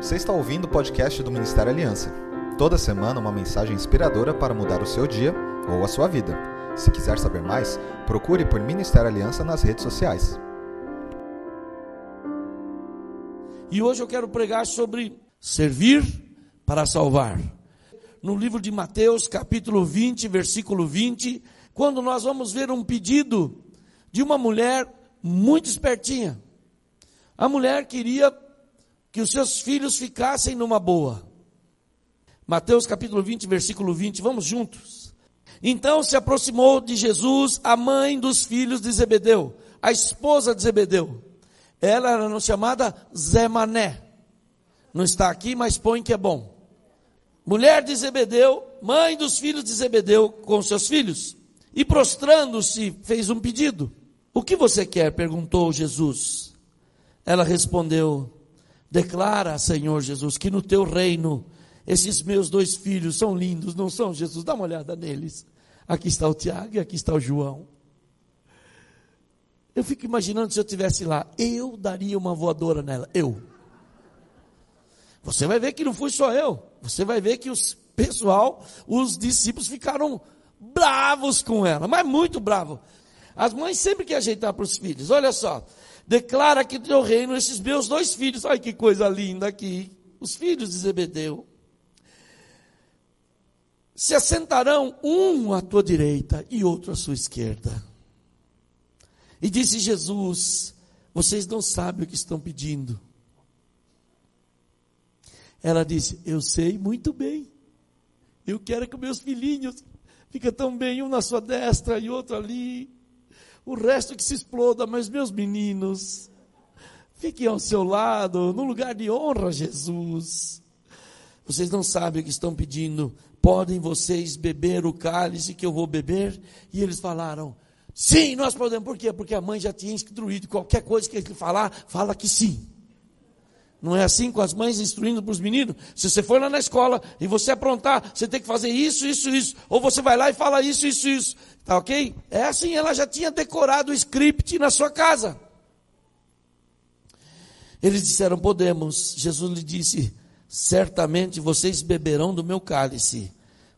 Você está ouvindo o podcast do Ministério Aliança. Toda semana uma mensagem inspiradora para mudar o seu dia ou a sua vida. Se quiser saber mais, procure por Ministério Aliança nas redes sociais. E hoje eu quero pregar sobre servir para salvar. No livro de Mateus, capítulo 20, versículo 20, quando nós vamos ver um pedido de uma mulher muito espertinha. A mulher queria que os seus filhos ficassem numa boa. Mateus capítulo 20, versículo 20, vamos juntos. Então se aproximou de Jesus a mãe dos filhos de Zebedeu, a esposa de Zebedeu. Ela era chamada Zemané. Não está aqui, mas põe que é bom. Mulher de Zebedeu, mãe dos filhos de Zebedeu com seus filhos. E prostrando-se, fez um pedido. O que você quer? perguntou Jesus. Ela respondeu: Declara, Senhor Jesus, que no teu reino esses meus dois filhos são lindos, não são, Jesus? Dá uma olhada neles. Aqui está o Tiago e aqui está o João. Eu fico imaginando se eu tivesse lá, eu daria uma voadora nela, eu. Você vai ver que não fui só eu. Você vai ver que o pessoal, os discípulos ficaram bravos com ela, mas muito bravos. As mães sempre querem ajeitar para os filhos. Olha só, declara que teu reino esses meus dois filhos. Ai que coisa linda aqui. Os filhos de Zebedeu. Se assentarão um à tua direita e outro à sua esquerda. E disse Jesus: Vocês não sabem o que estão pedindo. Ela disse: Eu sei muito bem. Eu quero que meus filhinhos fiquem tão bem, um na sua destra e outro ali o resto que se exploda, mas meus meninos, fiquem ao seu lado, no lugar de honra, Jesus. Vocês não sabem o que estão pedindo, podem vocês beber o cálice que eu vou beber? E eles falaram, sim, nós podemos, por quê? Porque a mãe já tinha instruído, qualquer coisa que ele falar, fala que sim. Não é assim com as mães instruindo para os meninos? Se você for lá na escola e você aprontar, você tem que fazer isso, isso, isso. Ou você vai lá e fala isso, isso, isso. Tá ok? É assim, ela já tinha decorado o script na sua casa. Eles disseram: Podemos. Jesus lhe disse: Certamente vocês beberão do meu cálice,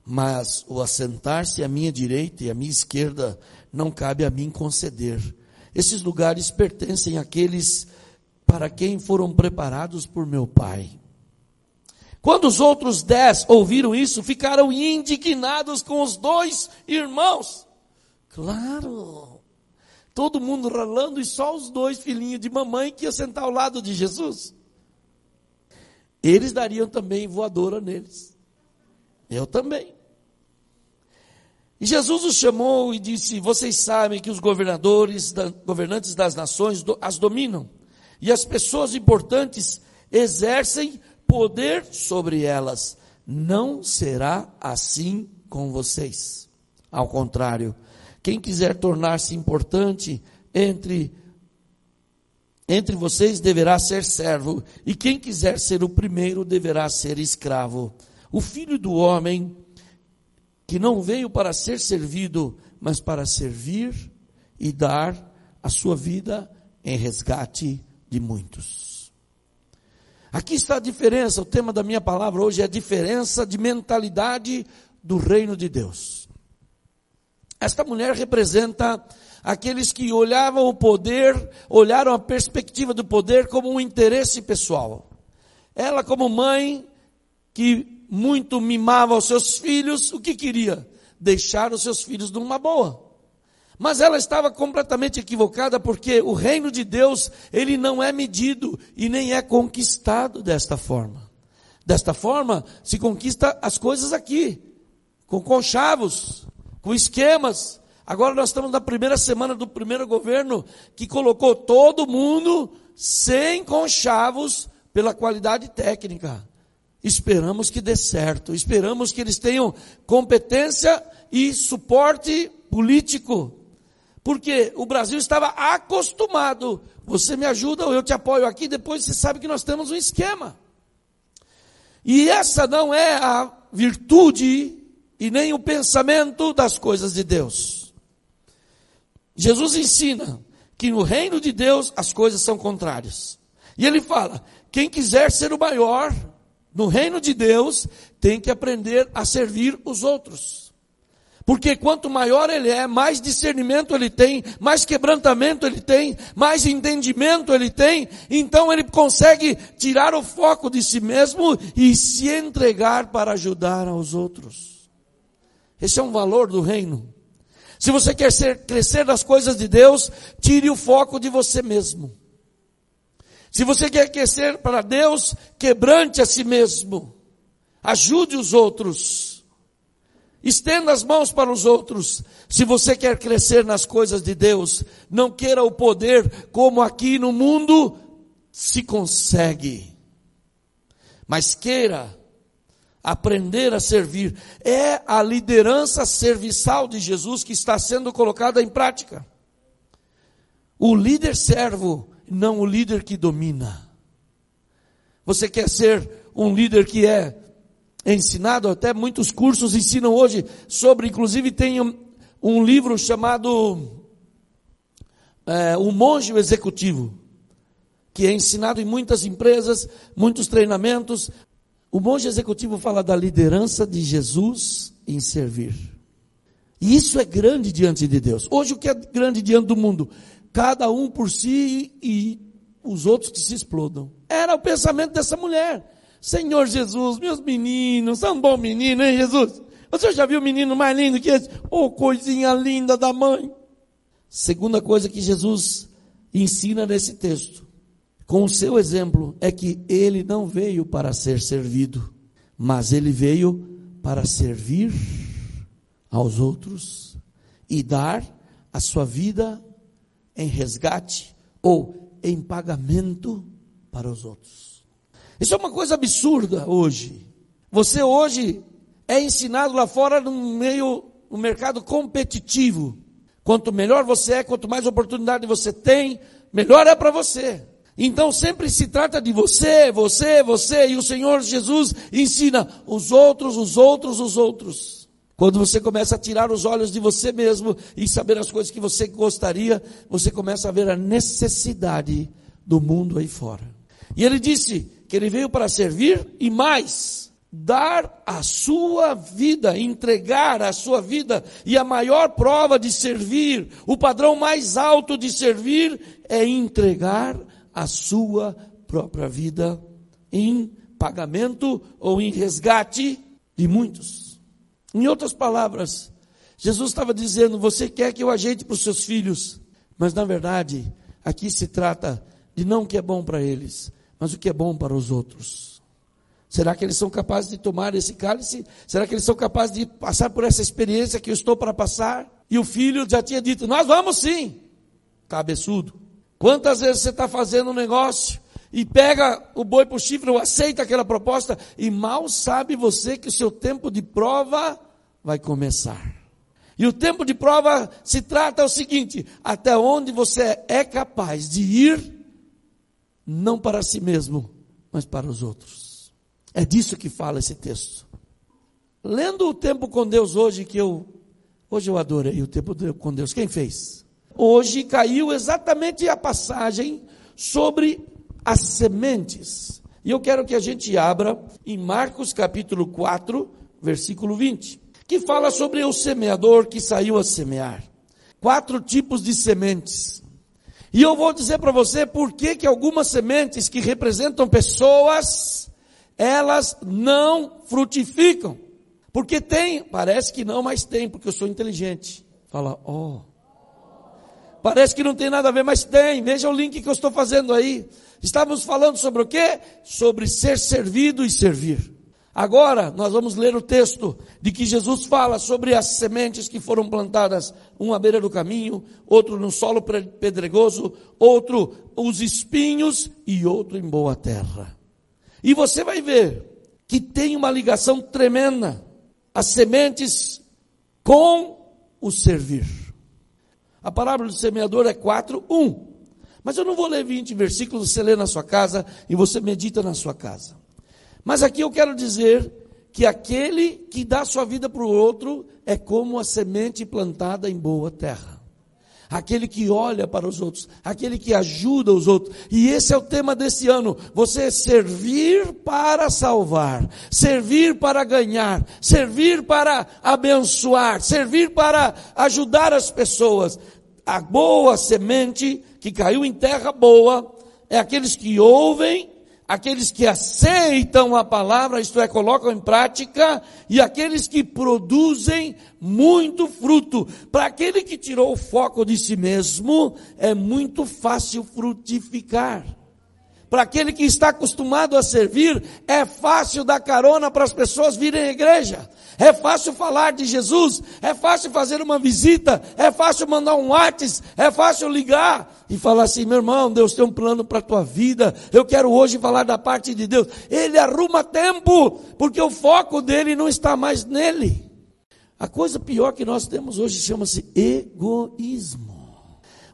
mas o assentar-se à minha direita e à minha esquerda não cabe a mim conceder. Esses lugares pertencem àqueles para quem foram preparados por meu Pai. Quando os outros dez ouviram isso, ficaram indignados com os dois irmãos. Claro, todo mundo ralando e só os dois filhinhos de mamãe que iam sentar ao lado de Jesus. Eles dariam também voadora neles. Eu também. E Jesus os chamou e disse: Vocês sabem que os governadores, governantes das nações as dominam e as pessoas importantes exercem poder sobre elas. Não será assim com vocês. Ao contrário, quem quiser tornar-se importante entre entre vocês deverá ser servo, e quem quiser ser o primeiro deverá ser escravo. O filho do homem que não veio para ser servido, mas para servir e dar a sua vida em resgate de muitos. Aqui está a diferença, o tema da minha palavra hoje é a diferença de mentalidade do reino de Deus. Esta mulher representa aqueles que olhavam o poder, olharam a perspectiva do poder como um interesse pessoal. Ela, como mãe, que muito mimava os seus filhos, o que queria? Deixar os seus filhos numa boa. Mas ela estava completamente equivocada porque o reino de Deus, ele não é medido e nem é conquistado desta forma. Desta forma, se conquista as coisas aqui, com conchavos, com esquemas. Agora nós estamos na primeira semana do primeiro governo que colocou todo mundo sem conchavos pela qualidade técnica. Esperamos que dê certo, esperamos que eles tenham competência e suporte político porque o Brasil estava acostumado. Você me ajuda ou eu te apoio aqui, depois você sabe que nós temos um esquema. E essa não é a virtude e nem o pensamento das coisas de Deus. Jesus ensina que no reino de Deus as coisas são contrárias. E ele fala: quem quiser ser o maior no reino de Deus, tem que aprender a servir os outros. Porque quanto maior ele é, mais discernimento ele tem, mais quebrantamento ele tem, mais entendimento ele tem, então ele consegue tirar o foco de si mesmo e se entregar para ajudar aos outros. Esse é um valor do reino. Se você quer ser, crescer nas coisas de Deus, tire o foco de você mesmo. Se você quer crescer para Deus, quebrante a si mesmo. Ajude os outros. Estenda as mãos para os outros. Se você quer crescer nas coisas de Deus, não queira o poder como aqui no mundo se consegue. Mas queira aprender a servir. É a liderança serviçal de Jesus que está sendo colocada em prática. O líder servo não o líder que domina. Você quer ser um líder que é ensinado, até muitos cursos ensinam hoje sobre, inclusive tem um, um livro chamado é, O Monge Executivo, que é ensinado em muitas empresas, muitos treinamentos. O monge executivo fala da liderança de Jesus em servir. E isso é grande diante de Deus. Hoje o que é grande diante do mundo? cada um por si e os outros que se explodam. Era o pensamento dessa mulher. Senhor Jesus, meus meninos, são bom menino, hein, Jesus? Você já viu o menino mais lindo que esse? Oh, coisinha linda da mãe. Segunda coisa que Jesus ensina nesse texto, com o seu exemplo, é que ele não veio para ser servido, mas ele veio para servir aos outros e dar a sua vida em resgate ou em pagamento para os outros. Isso é uma coisa absurda hoje. Você hoje é ensinado lá fora no meio, no mercado competitivo. Quanto melhor você é, quanto mais oportunidade você tem, melhor é para você. Então sempre se trata de você, você, você, e o Senhor Jesus ensina os outros, os outros, os outros. Quando você começa a tirar os olhos de você mesmo e saber as coisas que você gostaria, você começa a ver a necessidade do mundo aí fora. E ele disse que ele veio para servir e mais, dar a sua vida, entregar a sua vida. E a maior prova de servir, o padrão mais alto de servir é entregar a sua própria vida em pagamento ou em resgate de muitos. Em outras palavras, Jesus estava dizendo: Você quer que eu ajeite para os seus filhos, mas na verdade, aqui se trata de não o que é bom para eles, mas o que é bom para os outros. Será que eles são capazes de tomar esse cálice? Será que eles são capazes de passar por essa experiência que eu estou para passar? E o filho já tinha dito: Nós vamos sim, cabeçudo. Quantas vezes você está fazendo um negócio e pega o boi o chifre, ou aceita aquela proposta, e mal sabe você que o seu tempo de prova vai começar. E o tempo de prova se trata o seguinte: até onde você é capaz de ir, não para si mesmo, mas para os outros. É disso que fala esse texto. Lendo o tempo com Deus hoje, que eu, hoje eu adorei o tempo com Deus. Quem fez? Hoje caiu exatamente a passagem sobre as sementes. E eu quero que a gente abra em Marcos capítulo 4, versículo 20, que fala sobre o semeador que saiu a semear. Quatro tipos de sementes. E eu vou dizer para você por que que algumas sementes que representam pessoas, elas não frutificam. Porque tem, parece que não, mas tem, porque eu sou inteligente. Fala, ó. Oh. Parece que não tem nada a ver, mas tem. Veja o link que eu estou fazendo aí. Estávamos falando sobre o quê? Sobre ser servido e servir. Agora nós vamos ler o texto de que Jesus fala sobre as sementes que foram plantadas, um à beira do caminho, outro no solo pedregoso, outro os espinhos e outro em boa terra. E você vai ver que tem uma ligação tremenda as sementes com o servir. A palavra do semeador é 4, 1. Mas eu não vou ler 20 versículos, você lê na sua casa e você medita na sua casa. Mas aqui eu quero dizer que aquele que dá sua vida para o outro é como a semente plantada em boa terra. aquele que olha para os outros, aquele que ajuda os outros. E esse é o tema desse ano: você servir para salvar, servir para ganhar, servir para abençoar, servir para ajudar as pessoas. A boa semente que caiu em terra boa é aqueles que ouvem aqueles que aceitam a palavra, isto é, colocam em prática, e aqueles que produzem muito fruto. Para aquele que tirou o foco de si mesmo, é muito fácil frutificar. Para aquele que está acostumado a servir, é fácil dar carona para as pessoas virem à igreja. É fácil falar de Jesus, é fácil fazer uma visita, é fácil mandar um WhatsApp, é fácil ligar e falar assim: meu irmão, Deus tem um plano para a tua vida, eu quero hoje falar da parte de Deus. Ele arruma tempo, porque o foco dele não está mais nele. A coisa pior que nós temos hoje chama-se egoísmo.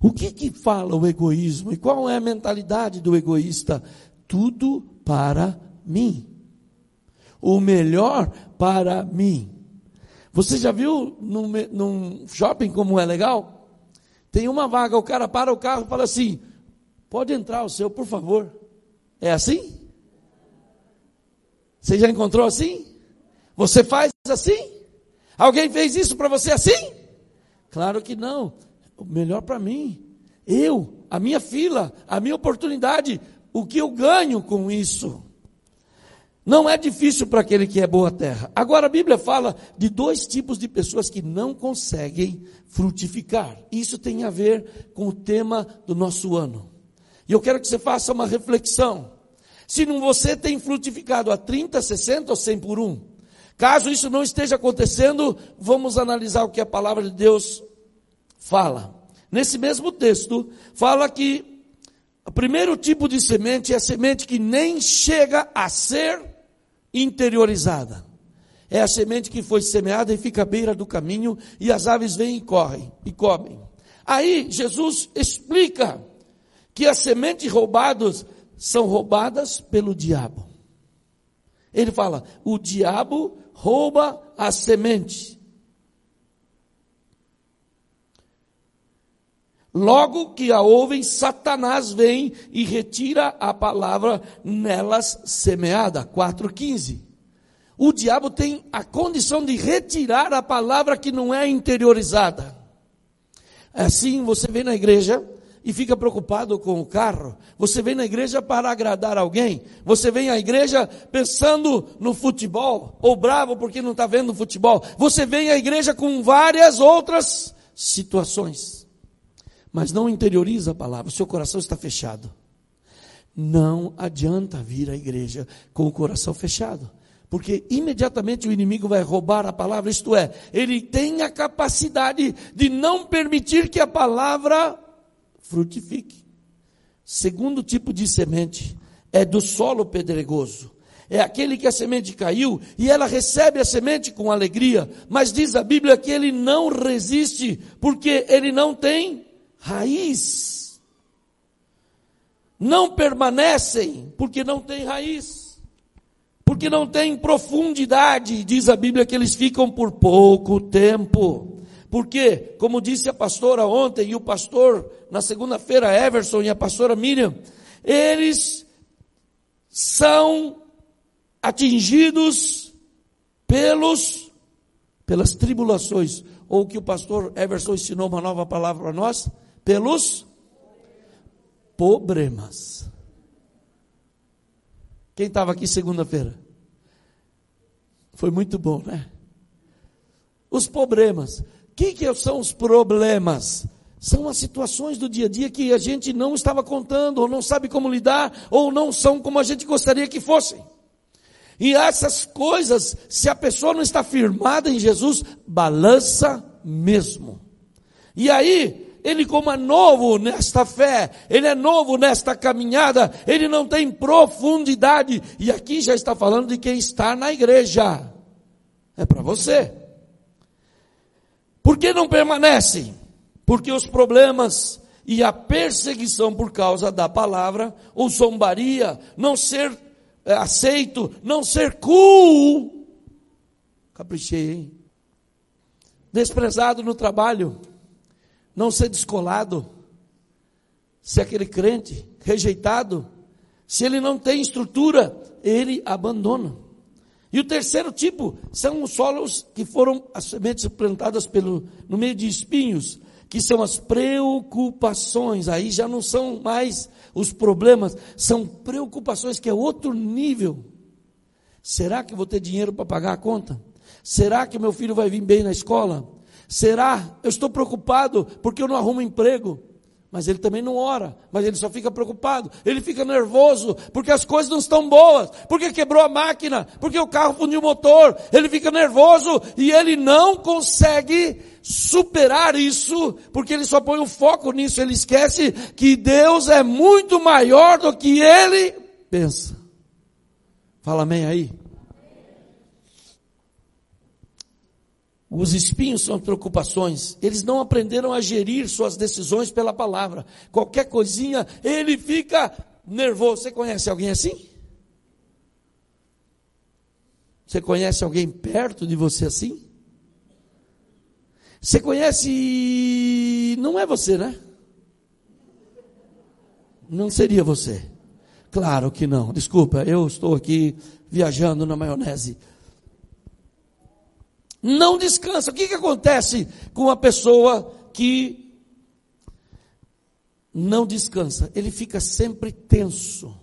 O que que fala o egoísmo e qual é a mentalidade do egoísta? Tudo para mim. O melhor para mim. Você já viu num, num shopping como é legal? Tem uma vaga, o cara para o carro e fala assim: pode entrar o seu, por favor. É assim? Você já encontrou assim? Você faz assim? Alguém fez isso para você assim? Claro que não melhor para mim. Eu, a minha fila, a minha oportunidade, o que eu ganho com isso. Não é difícil para aquele que é boa terra. Agora a Bíblia fala de dois tipos de pessoas que não conseguem frutificar. Isso tem a ver com o tema do nosso ano. E eu quero que você faça uma reflexão. Se não você tem frutificado a 30, 60 ou 100 por um. Caso isso não esteja acontecendo, vamos analisar o que a palavra de Deus fala. Nesse mesmo texto, fala que o primeiro tipo de semente é a semente que nem chega a ser interiorizada. É a semente que foi semeada e fica à beira do caminho, e as aves vêm e correm e comem. Aí Jesus explica que as sementes roubadas são roubadas pelo diabo. Ele fala: o diabo rouba a semente. Logo que a ouvem, Satanás vem e retira a palavra nelas semeada. 4,15. O diabo tem a condição de retirar a palavra que não é interiorizada. Assim, você vem na igreja e fica preocupado com o carro. Você vem na igreja para agradar alguém. Você vem à igreja pensando no futebol, ou bravo porque não está vendo futebol. Você vem à igreja com várias outras situações mas não interioriza a palavra, o seu coração está fechado. Não adianta vir à igreja com o coração fechado, porque imediatamente o inimigo vai roubar a palavra, isto é, ele tem a capacidade de não permitir que a palavra frutifique. Segundo tipo de semente é do solo pedregoso. É aquele que a semente caiu e ela recebe a semente com alegria, mas diz a Bíblia que ele não resiste, porque ele não tem raiz. Não permanecem porque não têm raiz. Porque não têm profundidade, diz a Bíblia que eles ficam por pouco tempo. Porque, como disse a pastora ontem e o pastor na segunda-feira, Everson e a pastora Miriam, eles são atingidos pelos pelas tribulações, ou que o pastor Everson ensinou uma nova palavra para nós, pelos problemas. Quem estava aqui segunda-feira? Foi muito bom, né? Os problemas. O que, que são os problemas? São as situações do dia a dia que a gente não estava contando, ou não sabe como lidar, ou não são como a gente gostaria que fossem. E essas coisas, se a pessoa não está firmada em Jesus, balança mesmo. E aí, ele, como é novo nesta fé, ele é novo nesta caminhada, ele não tem profundidade. E aqui já está falando de quem está na igreja. É para você. Por que não permanece? Porque os problemas e a perseguição por causa da palavra, ou zombaria, não ser é, aceito, não ser cool. Caprichei, hein? Desprezado no trabalho não ser descolado, se aquele crente rejeitado, se ele não tem estrutura, ele abandona. E o terceiro tipo são os solos que foram as sementes plantadas pelo, no meio de espinhos, que são as preocupações. Aí já não são mais os problemas, são preocupações que é outro nível. Será que vou ter dinheiro para pagar a conta? Será que meu filho vai vir bem na escola? Será? Eu estou preocupado porque eu não arrumo emprego. Mas ele também não ora, mas ele só fica preocupado, ele fica nervoso, porque as coisas não estão boas, porque quebrou a máquina, porque o carro fundiu o motor, ele fica nervoso e ele não consegue superar isso, porque ele só põe o foco nisso, ele esquece que Deus é muito maior do que ele pensa. Fala amém aí. Os espinhos são preocupações. Eles não aprenderam a gerir suas decisões pela palavra. Qualquer coisinha, ele fica nervoso. Você conhece alguém assim? Você conhece alguém perto de você assim? Você conhece. Não é você, né? Não seria você. Claro que não. Desculpa, eu estou aqui viajando na maionese não descansa. O que, que acontece com uma pessoa que não descansa? Ele fica sempre tenso,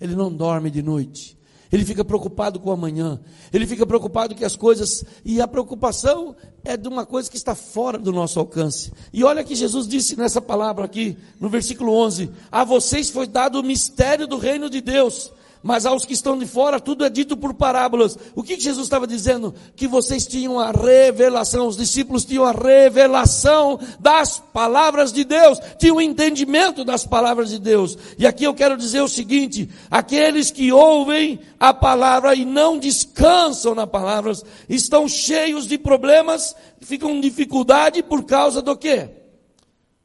ele não dorme de noite, ele fica preocupado com o amanhã, ele fica preocupado que as coisas, e a preocupação é de uma coisa que está fora do nosso alcance. E olha que Jesus disse nessa palavra aqui, no versículo 11: A vocês foi dado o mistério do reino de Deus mas aos que estão de fora, tudo é dito por parábolas. O que Jesus estava dizendo? Que vocês tinham a revelação, os discípulos tinham a revelação das palavras de Deus, tinham o entendimento das palavras de Deus. E aqui eu quero dizer o seguinte: aqueles que ouvem a palavra e não descansam na palavra, estão cheios de problemas, ficam em dificuldade por causa do quê?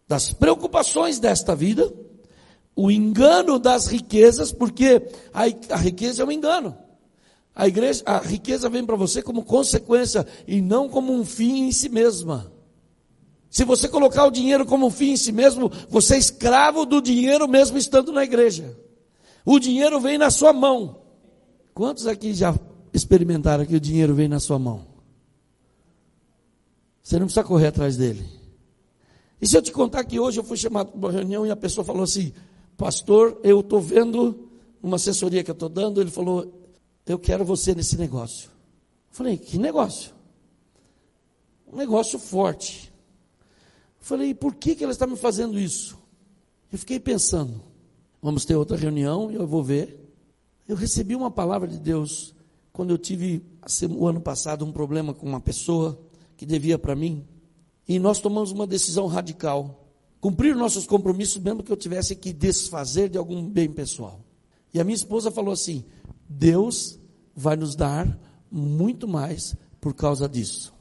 Das preocupações desta vida o engano das riquezas, porque a, a riqueza é um engano. A, igreja, a riqueza vem para você como consequência e não como um fim em si mesma. Se você colocar o dinheiro como um fim em si mesmo, você é escravo do dinheiro mesmo estando na igreja. O dinheiro vem na sua mão. Quantos aqui já experimentaram que o dinheiro vem na sua mão? Você não precisa correr atrás dele. E se eu te contar que hoje eu fui chamado para uma reunião e a pessoa falou assim: pastor, eu estou vendo uma assessoria que eu estou dando, ele falou, eu quero você nesse negócio. Eu falei, que negócio? Um negócio forte. Eu falei, por que, que ela está me fazendo isso? Eu fiquei pensando, vamos ter outra reunião e eu vou ver. Eu recebi uma palavra de Deus quando eu tive o ano passado um problema com uma pessoa que devia para mim. E nós tomamos uma decisão radical cumprir nossos compromissos, mesmo que eu tivesse que desfazer de algum bem pessoal. E a minha esposa falou assim: Deus vai nos dar muito mais por causa disso.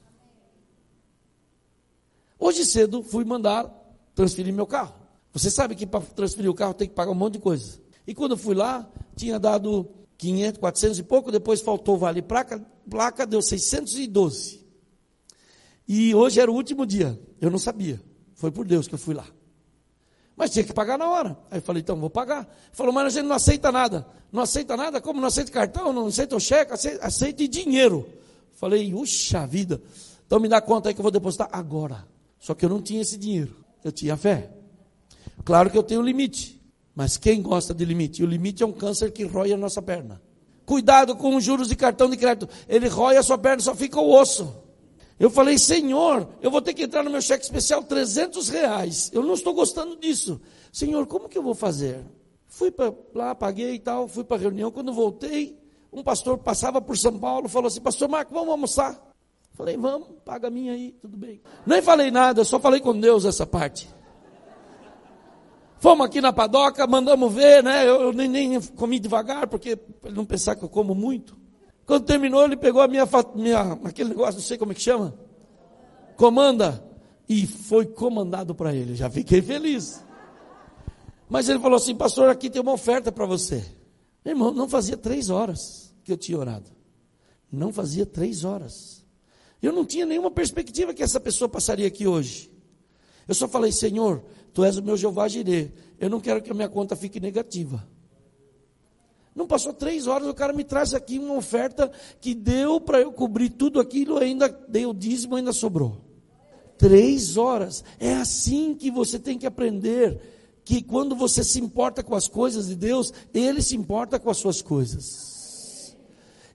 Hoje cedo fui mandar transferir meu carro. Você sabe que para transferir o carro tem que pagar um monte de coisa. E quando fui lá, tinha dado 500, 400 e pouco, depois faltou vale placa, placa deu 612. E hoje era o último dia, eu não sabia. Foi por Deus que eu fui lá. Mas tinha que pagar na hora. Aí eu falei, então vou pagar. Ele falou, mas a gente não aceita nada. Não aceita nada? Como não aceita cartão? Não aceita o cheque? Aceita, aceita dinheiro. Falei, uxa vida. Então me dá conta aí que eu vou depositar agora. Só que eu não tinha esse dinheiro. Eu tinha fé. Claro que eu tenho limite. Mas quem gosta de limite? E o limite é um câncer que rói a nossa perna. Cuidado com os juros de cartão de crédito. Ele rói a sua perna, só fica o osso. Eu falei, Senhor, eu vou ter que entrar no meu cheque especial 300 reais. Eu não estou gostando disso. Senhor, como que eu vou fazer? Fui lá, paguei e tal, fui para a reunião. Quando voltei, um pastor passava por São Paulo, falou assim, pastor Marco, vamos almoçar? Falei, vamos, paga a minha aí, tudo bem. Nem falei nada, só falei com Deus essa parte. Fomos aqui na padoca, mandamos ver, né? Eu, eu nem, nem, comi devagar, porque para ele não pensar que eu como muito. Quando terminou, ele pegou a minha, minha aquele negócio, não sei como é que chama, comanda, e foi comandado para ele. Já fiquei feliz. Mas ele falou assim, pastor, aqui tem uma oferta para você. Meu irmão, não fazia três horas que eu tinha orado. Não fazia três horas. Eu não tinha nenhuma perspectiva que essa pessoa passaria aqui hoje. Eu só falei, Senhor, Tu és o meu Jeová Jirê. Eu não quero que a minha conta fique negativa. Não passou três horas, o cara me traz aqui uma oferta que deu para eu cobrir tudo aquilo, ainda deu dízimo, ainda sobrou. Três horas. É assim que você tem que aprender. Que quando você se importa com as coisas de Deus, Ele se importa com as suas coisas.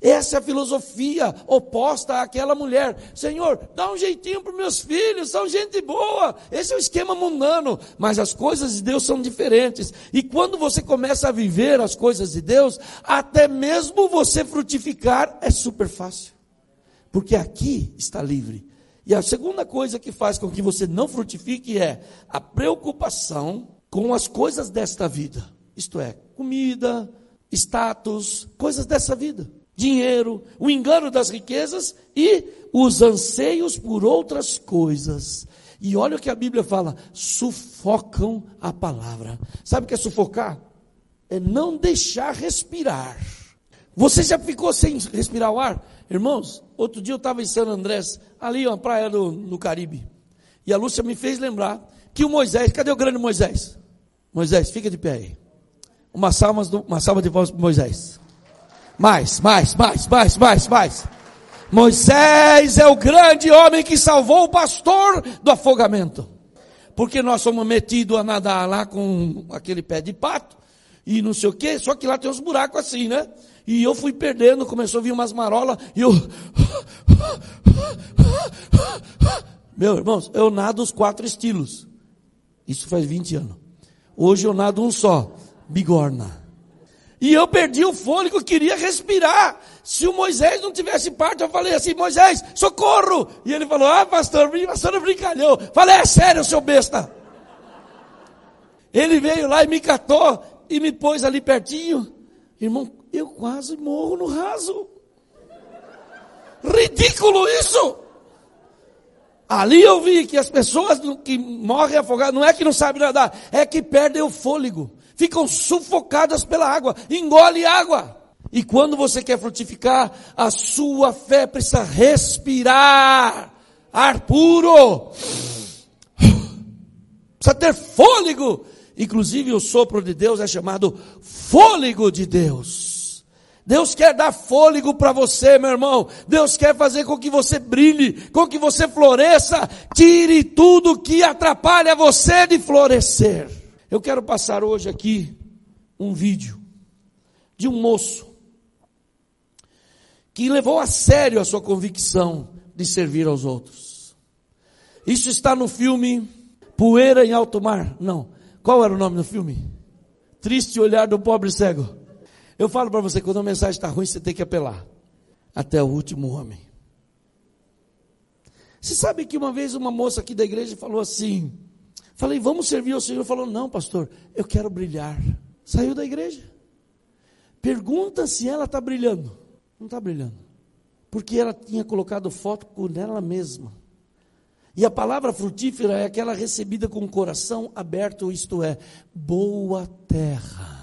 Essa é a filosofia oposta àquela mulher. Senhor, dá um jeitinho para meus filhos, são gente boa. Esse é o esquema mundano. Mas as coisas de Deus são diferentes. E quando você começa a viver as coisas de Deus, até mesmo você frutificar é super fácil. Porque aqui está livre. E a segunda coisa que faz com que você não frutifique é a preocupação com as coisas desta vida. Isto é, comida, status, coisas dessa vida dinheiro, o engano das riquezas e os anseios por outras coisas. E olha o que a Bíblia fala: sufocam a palavra. Sabe o que é sufocar? É não deixar respirar. Você já ficou sem respirar o ar? Irmãos, outro dia eu estava em San Andrés, ali uma praia do, no Caribe. E a Lúcia me fez lembrar que o Moisés, cadê o grande Moisés? Moisés, fica de pé aí. Uma salva, uma salva de voz para Moisés. Mais, mais, mais, mais, mais, mais. Moisés é o grande homem que salvou o pastor do afogamento. Porque nós somos metidos a nadar lá com aquele pé de pato e não sei o que, só que lá tem uns buracos assim, né? E eu fui perdendo, começou a vir umas marolas e eu. Meu irmãos, eu nado os quatro estilos. Isso faz 20 anos. Hoje eu nado um só, bigorna. E eu perdi o fôlego, queria respirar. Se o Moisés não tivesse parte, eu falei assim, Moisés, socorro! E ele falou, ah, pastor, pastor brincalhou. Falei, é sério, seu besta. Ele veio lá e me catou e me pôs ali pertinho. Irmão, eu quase morro no raso. Ridículo isso! Ali eu vi que as pessoas que morrem afogadas, não é que não sabem nadar, é que perdem o fôlego ficam sufocadas pela água, engole água. E quando você quer frutificar, a sua fé precisa respirar ar puro. Precisa ter fôlego. Inclusive o sopro de Deus é chamado fôlego de Deus. Deus quer dar fôlego para você, meu irmão. Deus quer fazer com que você brilhe, com que você floresça. Tire tudo que atrapalha você de florescer. Eu quero passar hoje aqui um vídeo de um moço que levou a sério a sua convicção de servir aos outros. Isso está no filme Poeira em Alto Mar. Não. Qual era o nome do filme? Triste olhar do pobre cego. Eu falo para você, quando a mensagem está ruim, você tem que apelar. Até o último homem. Você sabe que uma vez uma moça aqui da igreja falou assim: Falei, vamos servir ao Senhor. Falou, não, pastor, eu quero brilhar. Saiu da igreja. Pergunta se ela está brilhando. Não está brilhando. Porque ela tinha colocado foco nela mesma. E a palavra frutífera é aquela recebida com o coração aberto, isto é, boa terra.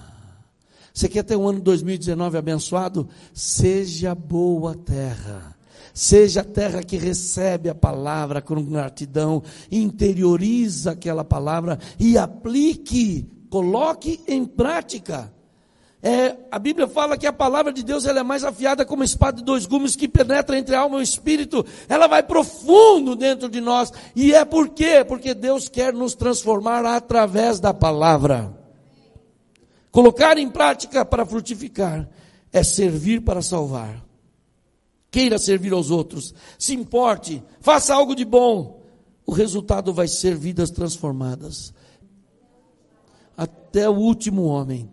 Você quer ter um ano 2019 abençoado? Seja boa terra. Seja a terra que recebe a palavra com gratidão, interioriza aquela palavra e aplique, coloque em prática. É, a Bíblia fala que a palavra de Deus ela é mais afiada como espada de dois gumes que penetra entre a alma e o espírito. Ela vai profundo dentro de nós. E é por quê? Porque Deus quer nos transformar através da palavra. Colocar em prática para frutificar é servir para salvar queira servir aos outros, se importe, faça algo de bom, o resultado vai ser vidas transformadas. Até o último homem.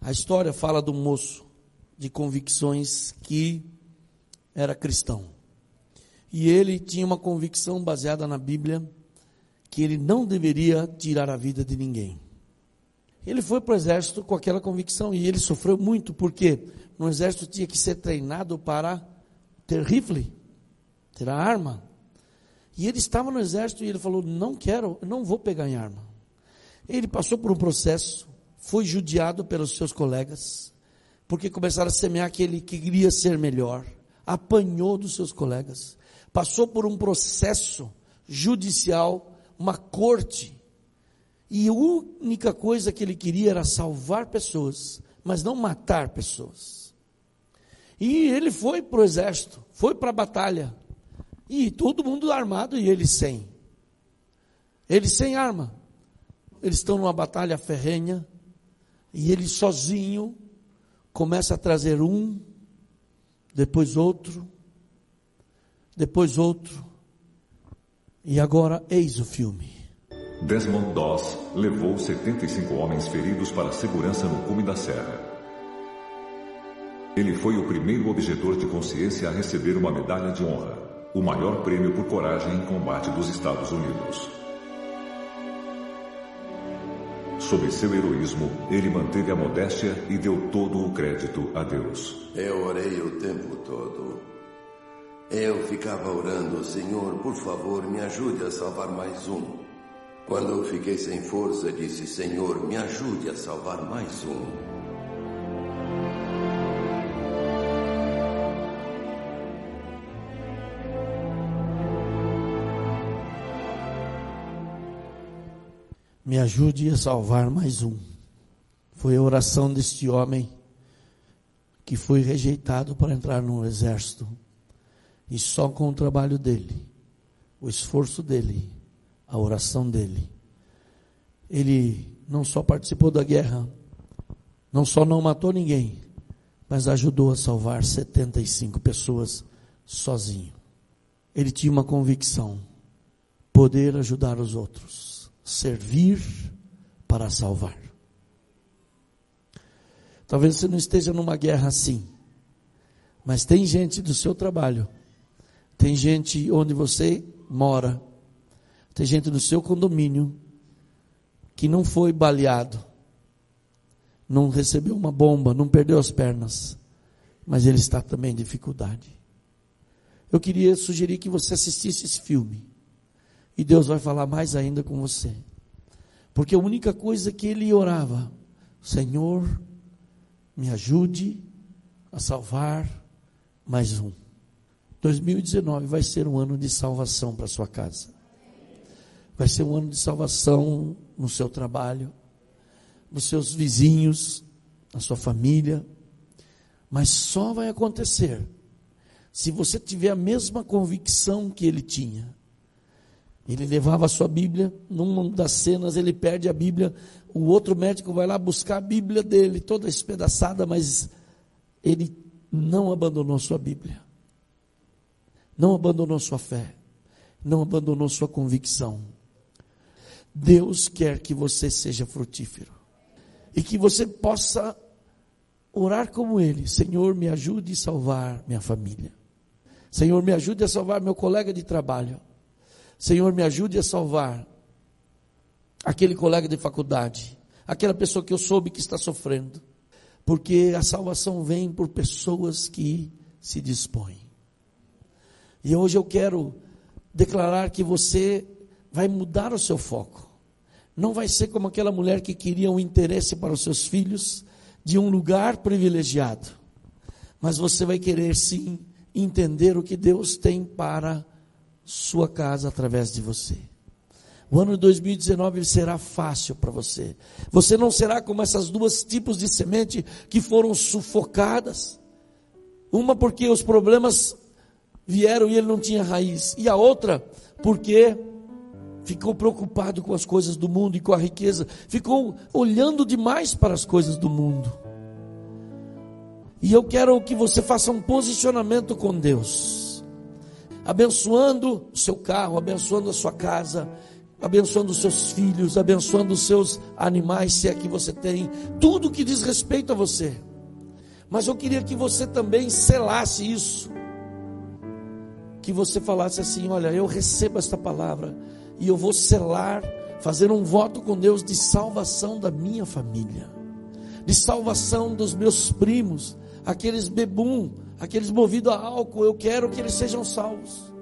A história fala do moço de convicções que era cristão. E ele tinha uma convicção baseada na Bíblia que ele não deveria tirar a vida de ninguém. Ele foi para o exército com aquela convicção e ele sofreu muito, porque no exército tinha que ser treinado para ter rifle, ter a arma. E ele estava no exército e ele falou: Não quero, não vou pegar em arma. Ele passou por um processo, foi judiado pelos seus colegas, porque começaram a semear que ele queria ser melhor, apanhou dos seus colegas, passou por um processo judicial uma corte. E a única coisa que ele queria era salvar pessoas, mas não matar pessoas. E ele foi para o exército, foi para a batalha. E todo mundo armado e ele sem. Ele sem arma. Eles estão numa batalha ferrenha. E ele sozinho começa a trazer um, depois outro, depois outro. E agora eis o filme. Desmond Doss levou 75 homens feridos para a segurança no cume da serra. Ele foi o primeiro objetor de consciência a receber uma medalha de honra, o maior prêmio por coragem em combate dos Estados Unidos. Sob seu heroísmo, ele manteve a modéstia e deu todo o crédito a Deus. Eu orei o tempo todo. Eu ficava orando, Senhor, por favor, me ajude a salvar mais um. Quando eu fiquei sem força, disse, Senhor, me ajude a salvar mais um. me ajude a salvar mais um. Foi a oração deste homem que foi rejeitado para entrar no exército. E só com o trabalho dele, o esforço dele, a oração dele, ele não só participou da guerra, não só não matou ninguém, mas ajudou a salvar 75 pessoas sozinho. Ele tinha uma convicção: poder ajudar os outros servir para salvar. Talvez você não esteja numa guerra assim, mas tem gente do seu trabalho, tem gente onde você mora, tem gente do seu condomínio que não foi baleado, não recebeu uma bomba, não perdeu as pernas, mas ele está também em dificuldade. Eu queria sugerir que você assistisse esse filme. E Deus vai falar mais ainda com você. Porque a única coisa que ele orava, Senhor, me ajude a salvar mais um. 2019 vai ser um ano de salvação para sua casa. Vai ser um ano de salvação no seu trabalho, nos seus vizinhos, na sua família. Mas só vai acontecer se você tiver a mesma convicção que ele tinha ele levava a sua Bíblia, numa das cenas ele perde a Bíblia, o outro médico vai lá buscar a Bíblia dele, toda espedaçada, mas ele não abandonou sua Bíblia, não abandonou sua fé, não abandonou sua convicção. Deus quer que você seja frutífero e que você possa orar como ele: Senhor, me ajude a salvar minha família, Senhor, me ajude a salvar meu colega de trabalho. Senhor, me ajude a salvar aquele colega de faculdade, aquela pessoa que eu soube que está sofrendo, porque a salvação vem por pessoas que se dispõem. E hoje eu quero declarar que você vai mudar o seu foco. Não vai ser como aquela mulher que queria um interesse para os seus filhos de um lugar privilegiado. Mas você vai querer sim entender o que Deus tem para sua casa através de você. O ano de 2019 será fácil para você. Você não será como essas duas tipos de semente que foram sufocadas. Uma porque os problemas vieram e ele não tinha raiz, e a outra porque ficou preocupado com as coisas do mundo e com a riqueza, ficou olhando demais para as coisas do mundo. E eu quero que você faça um posicionamento com Deus abençoando o seu carro, abençoando a sua casa, abençoando os seus filhos, abençoando os seus animais, se é que você tem, tudo que diz respeito a você. Mas eu queria que você também selasse isso. Que você falasse assim: olha, eu recebo esta palavra e eu vou selar, fazer um voto com Deus de salvação da minha família, de salvação dos meus primos, aqueles bebum, aqueles movidos a álcool, eu quero que eles sejam salvos.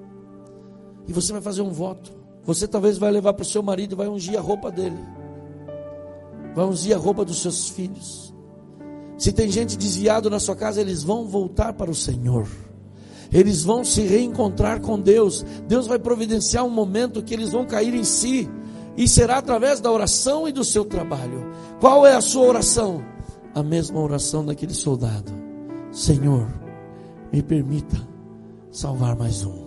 E você vai fazer um voto. Você talvez vai levar para o seu marido e vai ungir a roupa dele. Vai ungir a roupa dos seus filhos. Se tem gente desviado na sua casa, eles vão voltar para o Senhor. Eles vão se reencontrar com Deus. Deus vai providenciar um momento que eles vão cair em si. E será através da oração e do seu trabalho. Qual é a sua oração? A mesma oração daquele soldado. Senhor, me permita salvar mais um.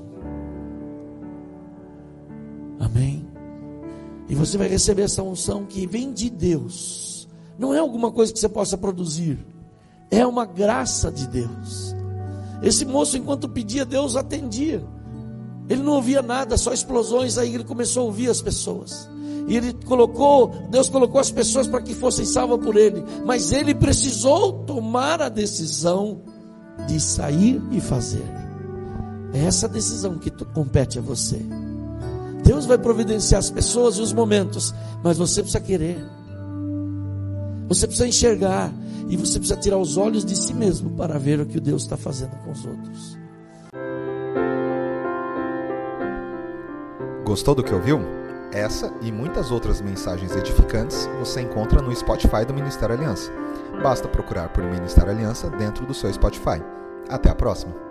Amém? E você vai receber essa unção que vem de Deus. Não é alguma coisa que você possa produzir. É uma graça de Deus. Esse moço, enquanto pedia, Deus atendia. Ele não ouvia nada, só explosões. Aí ele começou a ouvir as pessoas. E ele colocou, Deus colocou as pessoas para que fossem salvas por ele. Mas ele precisou tomar a decisão de sair e fazer. É essa decisão que compete a você. Deus vai providenciar as pessoas e os momentos, mas você precisa querer. Você precisa enxergar e você precisa tirar os olhos de si mesmo para ver o que Deus está fazendo com os outros. Gostou do que ouviu? Essa e muitas outras mensagens edificantes você encontra no Spotify do Ministério Aliança. Basta procurar por Ministério Aliança dentro do seu Spotify. Até a próxima!